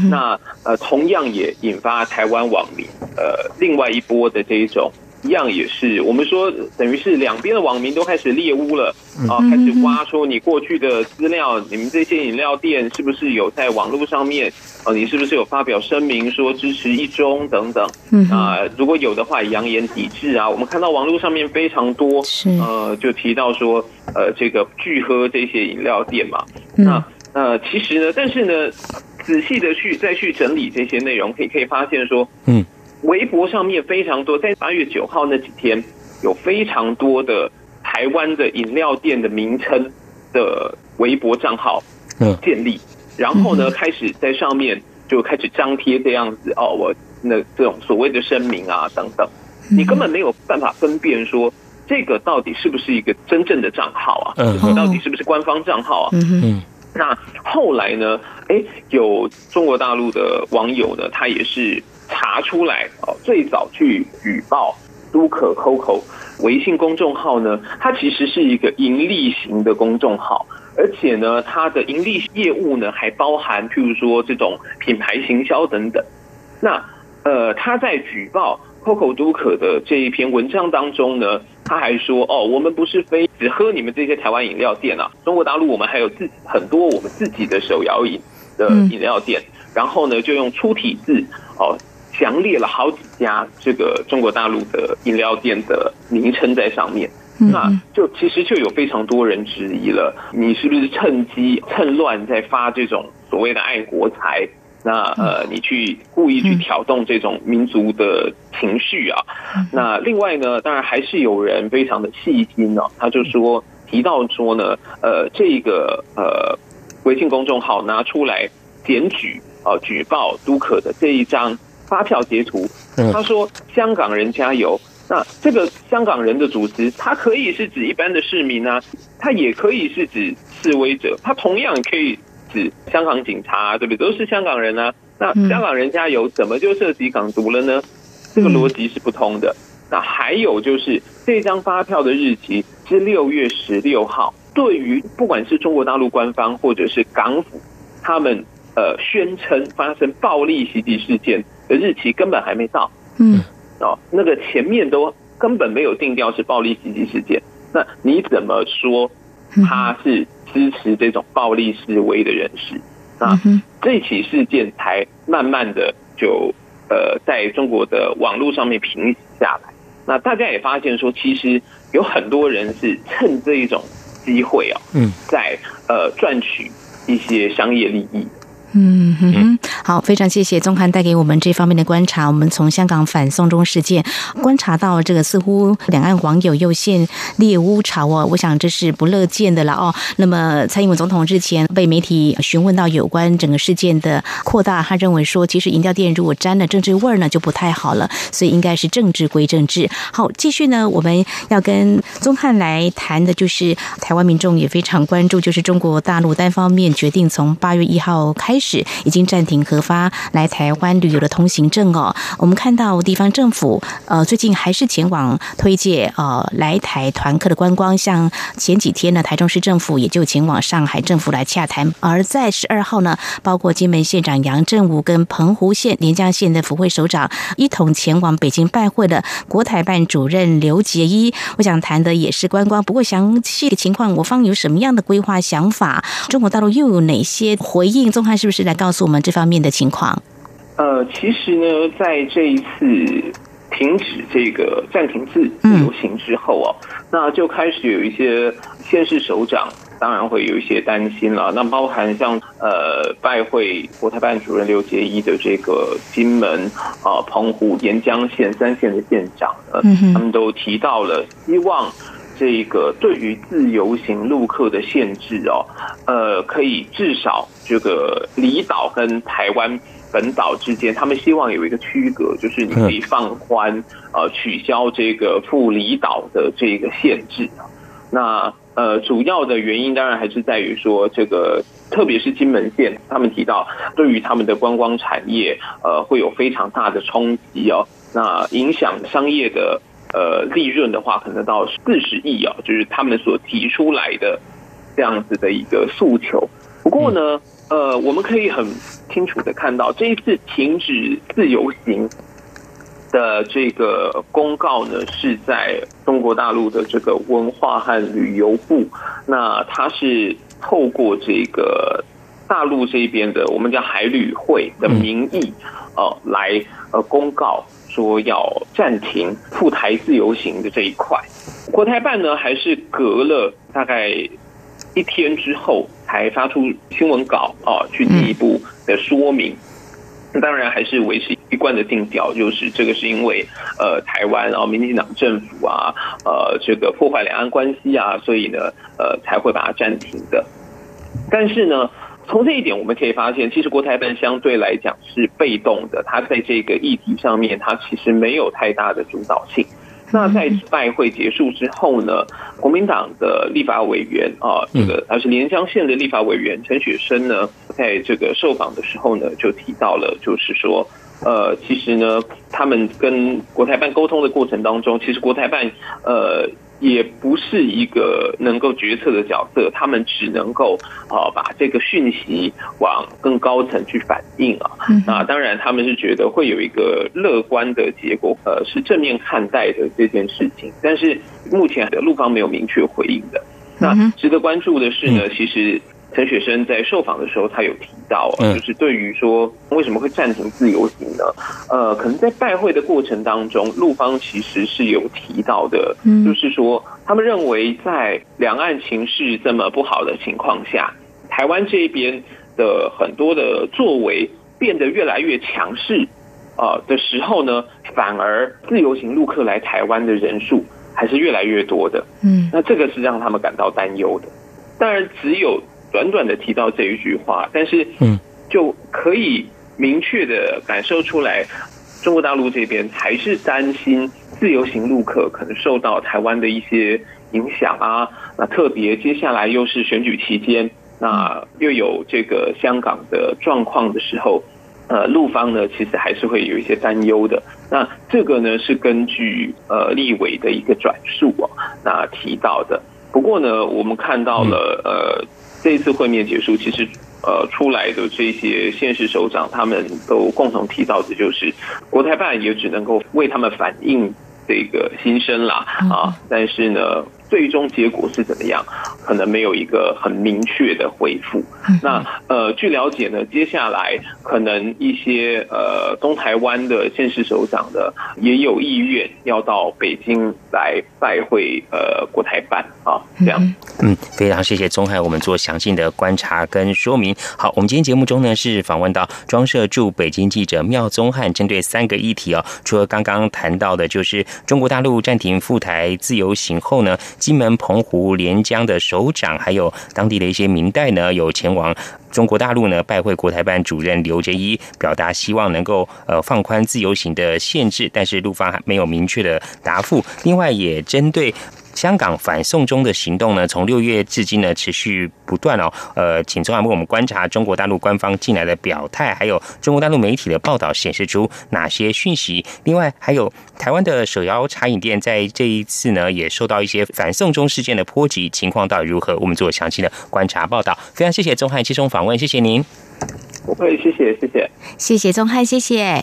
那呃，同样也引发台湾网民呃另外一波的这一种。一样也是，我们说等于是两边的网民都开始猎污了啊，开始挖出你过去的资料，你们这些饮料店是不是有在网络上面啊？你是不是有发表声明说支持一中等等？啊，如果有的话，扬言抵制啊。我们看到网络上面非常多，呃，就提到说呃，这个拒喝这些饮料店嘛。那呃，其实呢，但是呢，仔细的去再去整理这些内容，可以可以发现说，嗯。微博上面非常多，在八月九号那几天，有非常多的台湾的饮料店的名称的微博账号建立，然后呢，开始在上面就开始张贴这样子哦，我那这种所谓的声明啊等等，你根本没有办法分辨说这个到底是不是一个真正的账号啊，到底是不是官方账号啊？嗯嗯那后来呢？哎，有中国大陆的网友呢，他也是。查出来哦，最早去举报都可 Coco 微信公众号呢，它其实是一个盈利型的公众号，而且呢，它的盈利业务呢还包含譬如说这种品牌行销等等。那呃，他在举报 Coco 都可的这一篇文章当中呢，他还说哦，我们不是非只喝你们这些台湾饮料店啊，中国大陆我们还有自己很多我们自己的手摇饮的饮料店，然后呢，就用粗体字哦。强列了好几家这个中国大陆的饮料店的名称在上面，那就其实就有非常多人质疑了，你是不是趁机趁乱在发这种所谓的爱国财？那呃，你去故意去挑动这种民族的情绪啊？那另外呢，当然还是有人非常的细心哦，他就说提到说呢，呃，这个呃微信公众号拿出来检举啊举报都可的这一张。发票截图，他说“香港人加油”。那这个香港人的组织，它可以是指一般的市民啊，它也可以是指示威者，它同样可以指香港警察，啊对不对？都是香港人啊。那“香港人加油”怎么就涉及港独了呢？这个逻辑是不通的。那还有就是这张发票的日期是六月十六号，对于不管是中国大陆官方或者是港府，他们呃宣称发生暴力袭击事件。的日期根本还没到，嗯，哦，那个前面都根本没有定调是暴力袭击事件，那你怎么说他是支持这种暴力示威的人士？那，这起事件才慢慢的就呃在中国的网络上面平息下来。那大家也发现说，其实有很多人是趁这一种机会啊，嗯，在呃赚取一些商业利益。嗯哼。哼，好，非常谢谢宗翰带给我们这方面的观察。我们从香港反送中事件观察到，这个似乎两岸网友又现猎污潮哦，我想这是不乐见的了哦。那么蔡英文总统日前被媒体询问到有关整个事件的扩大，他认为说，其实饮料店如果沾了政治味儿呢，就不太好了，所以应该是政治归政治。好，继续呢，我们要跟宗翰来谈的就是台湾民众也非常关注，就是中国大陆单方面决定从八月一号开。始已经暂停和发来台湾旅游的通行证哦。我们看到地方政府呃最近还是前往推介呃来台团客的观光，像前几天呢，台中市政府也就前往上海政府来洽谈，而在十二号呢，包括金门县长杨振武跟澎湖县连江县的府会首长一同前往北京拜会的国台办主任刘杰一。我想谈的也是观光，不过详细的情况，我方有什么样的规划想法？中国大陆又有哪些回应？宗汉是不是来告诉我们这方面的情况？呃，其实呢，在这一次停止这个暂停自自由行之后哦，那就开始有一些县市首长，当然会有一些担心了。那包含像呃拜会国台办主任刘杰一的这个金门啊、澎湖、沿江县三县的县长呢，他们都提到了希望。这个对于自由行陆客的限制哦，呃，可以至少这个离岛跟台湾本岛之间，他们希望有一个区隔，就是你可以放宽呃取消这个赴离岛的这个限制那呃，主要的原因当然还是在于说，这个特别是金门县，他们提到对于他们的观光产业呃会有非常大的冲击哦，那影响商业的。呃，利润的话可能到四十亿啊，就是他们所提出来的这样子的一个诉求。不过呢，呃，我们可以很清楚的看到，这一次停止自由行的这个公告呢，是在中国大陆的这个文化和旅游部，那它是透过这个大陆这边的我们叫海旅会的名义，呃，来呃公告。说要暂停赴台自由行的这一块，国台办呢还是隔了大概一天之后才发出新闻稿啊，去进一步的说明。那当然还是维持一贯的定调，就是这个是因为呃台湾然后民进党政府啊呃这个破坏两岸关系啊，所以呢呃才会把它暂停的。但是呢。从这一点我们可以发现，其实国台办相对来讲是被动的，它在这个议题上面，它其实没有太大的主导性。那在拜会结束之后呢，国民党的立法委员啊，这个他是连江县的立法委员陈雪生呢，在这个受访的时候呢，就提到了，就是说，呃，其实呢，他们跟国台办沟通的过程当中，其实国台办呃。也不是一个能够决策的角色，他们只能够啊把这个讯息往更高层去反映啊。那当然，他们是觉得会有一个乐观的结果，呃，是正面看待的这件事情。但是目前的陆方没有明确回应的。那值得关注的是呢，其实。陈雪生在受访的时候，他有提到，就是对于说为什么会暂停自由行呢？呃，可能在拜会的过程当中，陆方其实是有提到的，就是说他们认为在两岸情势这么不好的情况下，台湾这边的很多的作为变得越来越强势啊的时候呢，反而自由行陆客来台湾的人数还是越来越多的。嗯，那这个是让他们感到担忧的。当然，只有。短短的提到这一句话，但是嗯，就可以明确的感受出来，中国大陆这边还是担心自由行陆客可能受到台湾的一些影响啊。那特别接下来又是选举期间，那又有这个香港的状况的时候，呃，陆方呢其实还是会有一些担忧的。那这个呢是根据呃立委的一个转述啊，那提到的。不过呢，我们看到了呃。这一次会面结束，其实呃出来的这些现实首长，他们都共同提到的就是，国台办也只能够为他们反映这个心声啦啊，但是呢。最终结果是怎么样？可能没有一个很明确的回复。那呃，据了解呢，接下来可能一些呃东台湾的县市首长的也有意愿要到北京来拜会呃国台办啊，这样。嗯，非常谢谢宗海，我们做详细的观察跟说明。好，我们今天节目中呢是访问到庄社驻北京记者妙宗汉，针对三个议题哦，除了刚刚谈到的，就是中国大陆暂停赴台自由行后呢。金门、澎湖、连江的首长，还有当地的一些明代呢，有前往中国大陆呢拜会国台办主任刘杰一，表达希望能够呃放宽自由行的限制，但是陆方还没有明确的答复。另外，也针对。香港反送中的行动呢，从六月至今呢持续不断哦。呃，请中央为我们观察中国大陆官方进来的表态，还有中国大陆媒体的报道显示出哪些讯息？另外，还有台湾的手摇茶饮店在这一次呢也受到一些反送中事件的波及，情况到底如何？我们做详细的观察报道。非常谢谢钟汉接受访问，谢谢您。不会，谢谢，谢谢，谢谢钟汉，谢谢。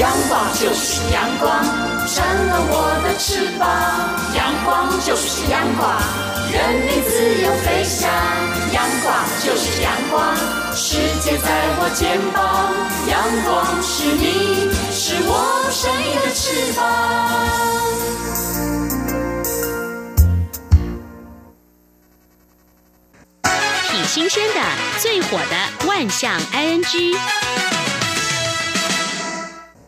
阳光就是阳光，成了我的翅膀。阳光就是阳光，任你自由飞翔。阳光就是阳光，世界在我肩膀。阳光是你，是我生命的翅膀。挺新鲜的，最火的万象 ING。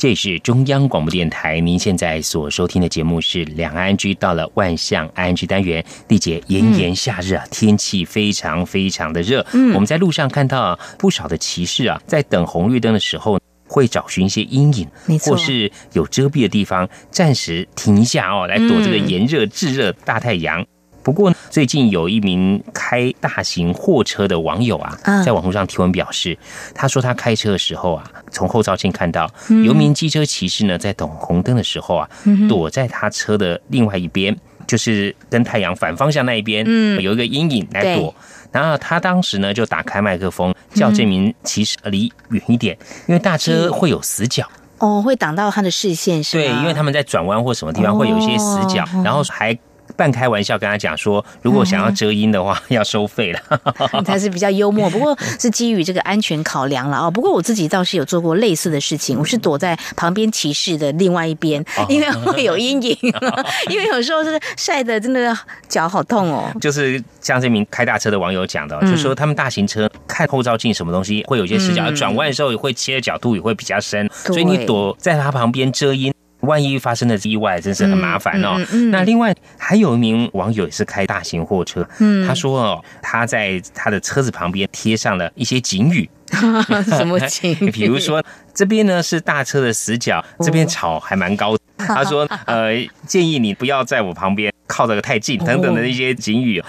这是中央广播电台，您现在所收听的节目是《两岸居》，到了万象安居单元。丽姐，炎炎夏日啊，天气非常非常的热。嗯，我们在路上看到不少的骑士啊，在等红绿灯的时候，会找寻一些阴影，或是有遮蔽的地方，暂时停一下哦，来躲这个炎热炙热大太阳。不过，最近有一名开大型货车的网友啊，在网络上提问表示，他说他开车的时候啊，从后照镜看到有名机车骑士呢，在等红灯的时候啊，躲在他车的另外一边，就是跟太阳反方向那一边，有一个阴影来躲。然后他当时呢，就打开麦克风叫这名骑士离远一点，因为大车会有死角。哦，会挡到他的视线，是对，因为他们在转弯或什么地方会有一些死角，然后还。半开玩笑跟他讲说，如果想要遮阴的话，要收费了。他是比较幽默，不过是基于这个安全考量了哦。不过我自己倒是有做过类似的事情，我是躲在旁边骑士的另外一边，因为会有阴影。因为有时候是晒的，真的脚好痛哦。就是像这名开大车的网友讲的，就说他们大型车看后照镜什么东西会有些死角，转弯的时候也会切的角度也会比较深，所以你躲在他旁边遮阴。万一发生了意外，真是很麻烦哦。那另外还有一名网友也是开大型货车，他说哦，他在他的车子旁边贴上了一些警语，什么警？比如说这边呢是大车的死角，这边草还蛮高。他说呃，建议你不要在我旁边靠这个太近，等等的一些警语。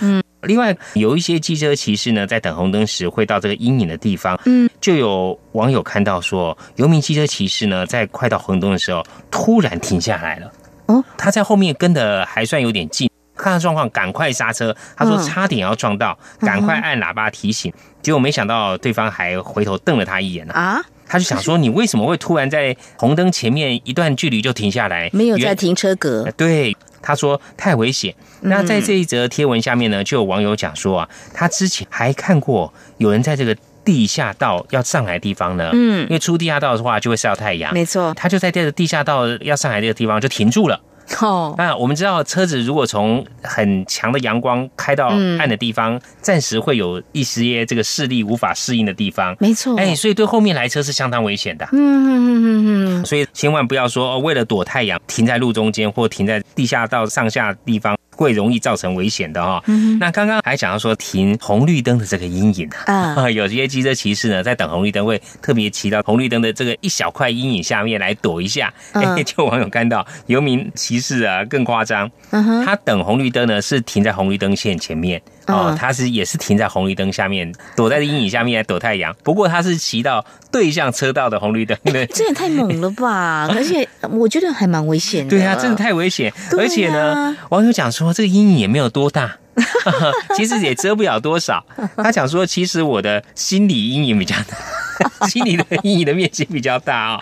嗯。另外，有一些机车骑士呢，在等红灯时会到这个阴影的地方。嗯，就有网友看到说，有名机车骑士呢，在快到红灯的时候，突然停下来了。哦，他在后面跟的还算有点近，看到状况，赶快刹车。他说差点要撞到，赶快按喇叭提醒。结果没想到对方还回头瞪了他一眼呢。啊，他就想说，你为什么会突然在红灯前面一段距离就停下来？没有在停车格。对。他说太危险。那在这一则贴文下面呢，就有网友讲说啊，他之前还看过有人在这个地下道要上来的地方呢，嗯，因为出地下道的话就会晒到太阳，没错，他就在这个地下道要上来这个地方就停住了。哦，那我们知道车子如果从很强的阳光开到暗的地方，暂时会有一些这个视力无法适应的地方，没错。哎，所以对后面来车是相当危险的。嗯嗯嗯嗯所以千万不要说哦，为了躲太阳停在路中间或停在地下道上下地方。会容易造成危险的哈。那刚刚还讲到说停红绿灯的这个阴影啊，有些机车骑士呢在等红绿灯会特别骑到红绿灯的这个一小块阴影下面来躲一下。哎，就网友看到游民骑士啊更夸张，他等红绿灯呢是停在红绿灯线前面哦嗯，他是也是停在红绿灯下面，躲在阴影下面来躲太阳。不过他是骑到对向车道的红绿灯的。这也太猛了吧！而且我觉得还蛮危险的。对啊，真的太危险。啊而且呢，网友讲说这个阴影也没有多大。其实也遮不了多少。他讲说，其实我的心理阴影比较大，心理的阴影的面积比较大哦。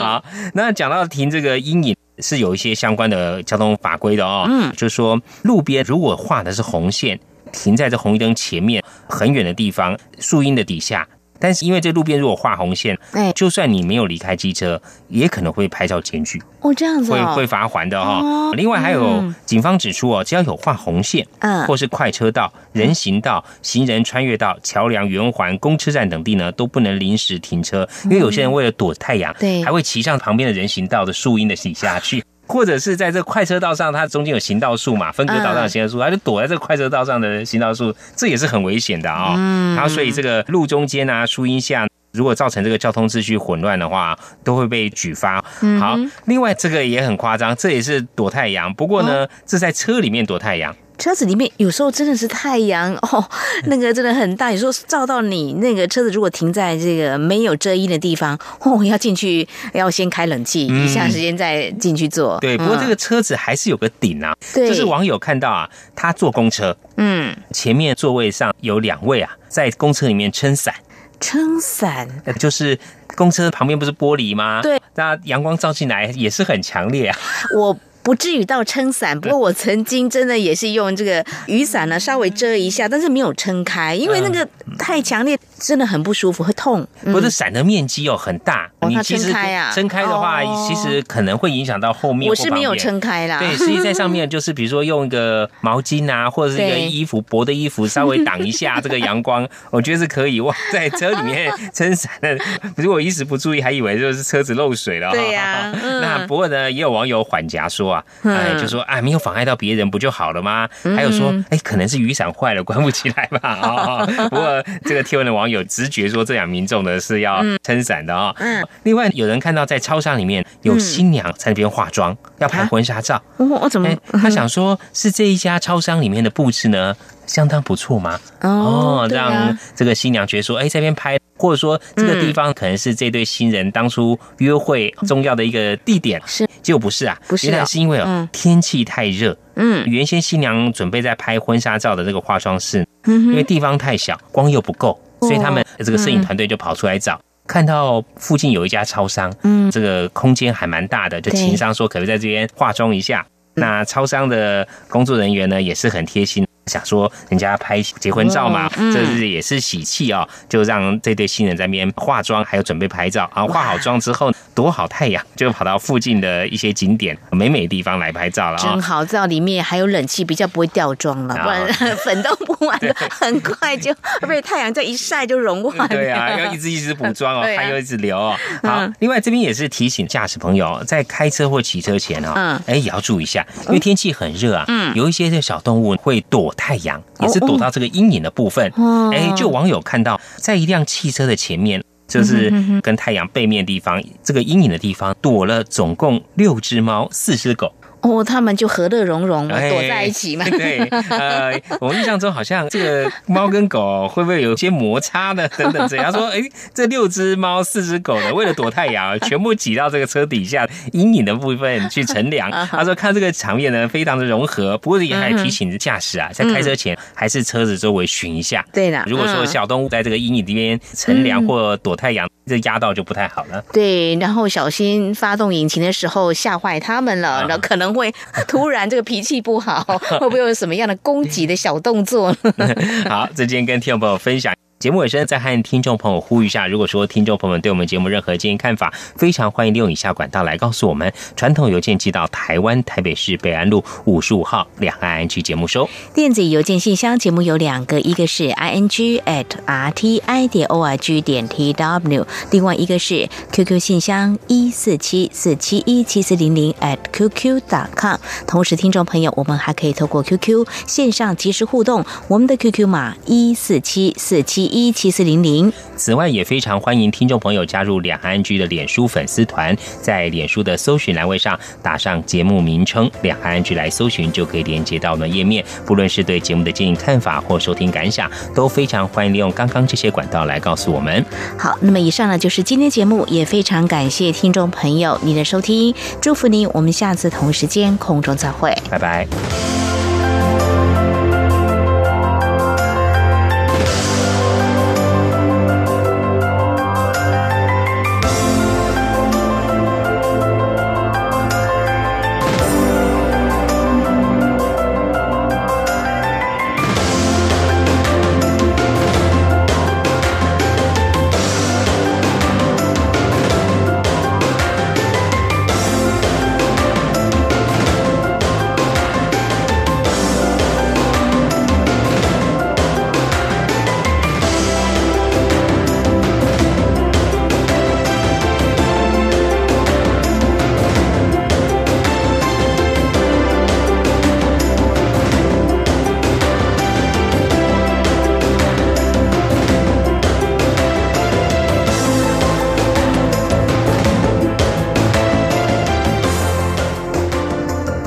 好那讲到停这个阴影。是有一些相关的交通法规的哦，嗯就是说路边如果画的是红线，停在这红绿灯前面很远的地方，树荫的底下。但是因为这路边如果画红线，哎就算你没有离开机车，也可能会拍照检举，哦，这样子会哦，会罚还的哈、哦另外还有嗯。警方指出哦，只要有画红线，嗯。或是快车道、人行道、行人穿越道、桥梁、圆环、公车站等地呢，都不能临时停车，因为有些人为了躲太阳，对。还会骑上旁边的人行道的树荫的底下去。或者是在这快车道上，它中间有行道树嘛，分隔岛上的行道树，它就躲在这个快车道上的行道树，这也是很危险的啊、嗯。然后所以这个路中间啊、树荫下，如果造成这个交通秩序混乱的话，都会被举发。嗯好，另外这个也很夸张，这也是躲太阳，不过哦。呢，这在车里面躲太阳。车子里面有时候真的是太阳 哦，那个真的很大，有时候照到你那个车子如果停在这个没有遮阴的地方，哦，要进去要先开冷气，嗯一下时间再进去坐。对，不过这个嗯车子还是有个顶啊，对就是网友看到啊，他坐公车，嗯前面座位上有两位啊，在公车里面撑伞。撑伞，呃就是公车旁边不是玻璃吗？对，那阳光照进来也是很强烈啊。我。不至于到撑伞，不过我曾经真的也是用这个雨伞呢，稍微遮一下，但是没有撑开，因为那个太强烈，真的很不舒服，会痛。嗯不是伞的面积哦很大，哦你其实撑开啊撑开的话，哦其实可能会影响到后面。我是没有撑。开啦。对，所以在上面 就是比如说用一个毛巾啊，或者是一个衣服薄的衣服，稍微挡一下 这个阳光，我觉得是可以。哇，在车里面撑伞的，如果一时不注意，还以为就是车子漏水了。对呀嗯那不过呢，也有网友缓颊说啊，嗯哎，就说啊，没有妨碍到别人不就好了吗？还有说，哎，可能是雨伞坏了，关不起来吧。啊，不过这个贴文的网友直觉说，这两民众呢是要撑伞的啊。嗯另外有人看到在超商里面有新娘在那边化妆，要拍婚纱照。我我怎么哎，他想说，是这一家超商里面的布置呢，相当不错嘛？哦，对啊。让这个新娘觉得说，哎，这边拍，或者说这个地方可能是这对新人当初约会重要的一个地点，是，结果不是啊，不是啊。原来是因为哦嗯。天气太热，嗯。原先新娘准备在拍婚纱照的这个化妆室，嗯因为地方太小，光又不够，所以他们哦这个摄影团队就跑出来找。看到附近有一家超商，嗯。这个空间还蛮大的，就情商说可不可以在这边化妆一下。那超商的工作人员呢也是很贴心，想说人家拍结婚照嘛这是也是喜气哦，就让这对新人在那边化妆，还有准备拍照。然后化好妆之后躲好太阳，就跑到附近的一些景点美美的地方来拍照了啊、真好，照里面还有冷气，比较不会掉妆了，啊。不然 粉都不完了，很快就被太阳这一晒就融化了。对啊，要一直一直补妆哦，对啊。汗又一直流哦。好嗯，另外这边也是提醒驾驶朋友，在开车或骑车前哦，嗯。哎也要注意一下，因为天气很热啊，嗯。有一些这小动物会躲太阳，也是躲到这个阴影的部分。哦哎，就网友看到在一辆汽车的前面。就是跟太阳背面地方，这个阴影的地方躲了总共六只猫、四只狗，哦，他们就和乐融融哎躲在一起嘛。对，呃，我印象中好像这个猫跟狗会不会有些摩擦呢？等等这样他说，哎，这六只猫、四只狗呢，为了躲太阳，全部挤到这个车底下阴影的部分去乘凉。他说看这个场面呢，非常的融合。不过也还提醒驾驶啊，在开车前还是车子周围巡一下。对的如果说嗯小动物在这个阴影这边乘凉或躲太阳，这压到就不太好了。对，然后小心发动引擎的时候吓坏他们了，然后可能会 突然这个脾气不好，会不会有什么样的攻击的小动作呢？好，这今天跟听众朋友分享。节目尾声，再和听众朋友呼吁一下，如果说听众朋友们对我们节目任何建议看法，非常欢迎利用以下管道来告诉我们。传统邮件寄到台湾台北市北安路五十五号两岸安居节目收。电子邮件信箱节目有两个，一个是 i n g at r t i 点 o r g 点 t w，另外一个是 QQ 信箱一四七四七一七四零零 at qq dot com。同时，听众朋友，我们还可以透过 QQ 线上即时互动，我们的 QQ 码一四七四七一七四零零。此外，也非常欢迎听众朋友加入两岸居的脸书粉丝团，在脸书的搜寻栏位上打上节目名称“两岸居”来搜寻，就可以连接到我们页面。不论是对节目的建议、看法或收听感想，都非常欢迎利用刚刚这些管道来告诉我们。好，那么以上呢就是今天节目，也非常感谢听众朋友您的收听，祝福您，我们下次同时间空中再会，拜拜。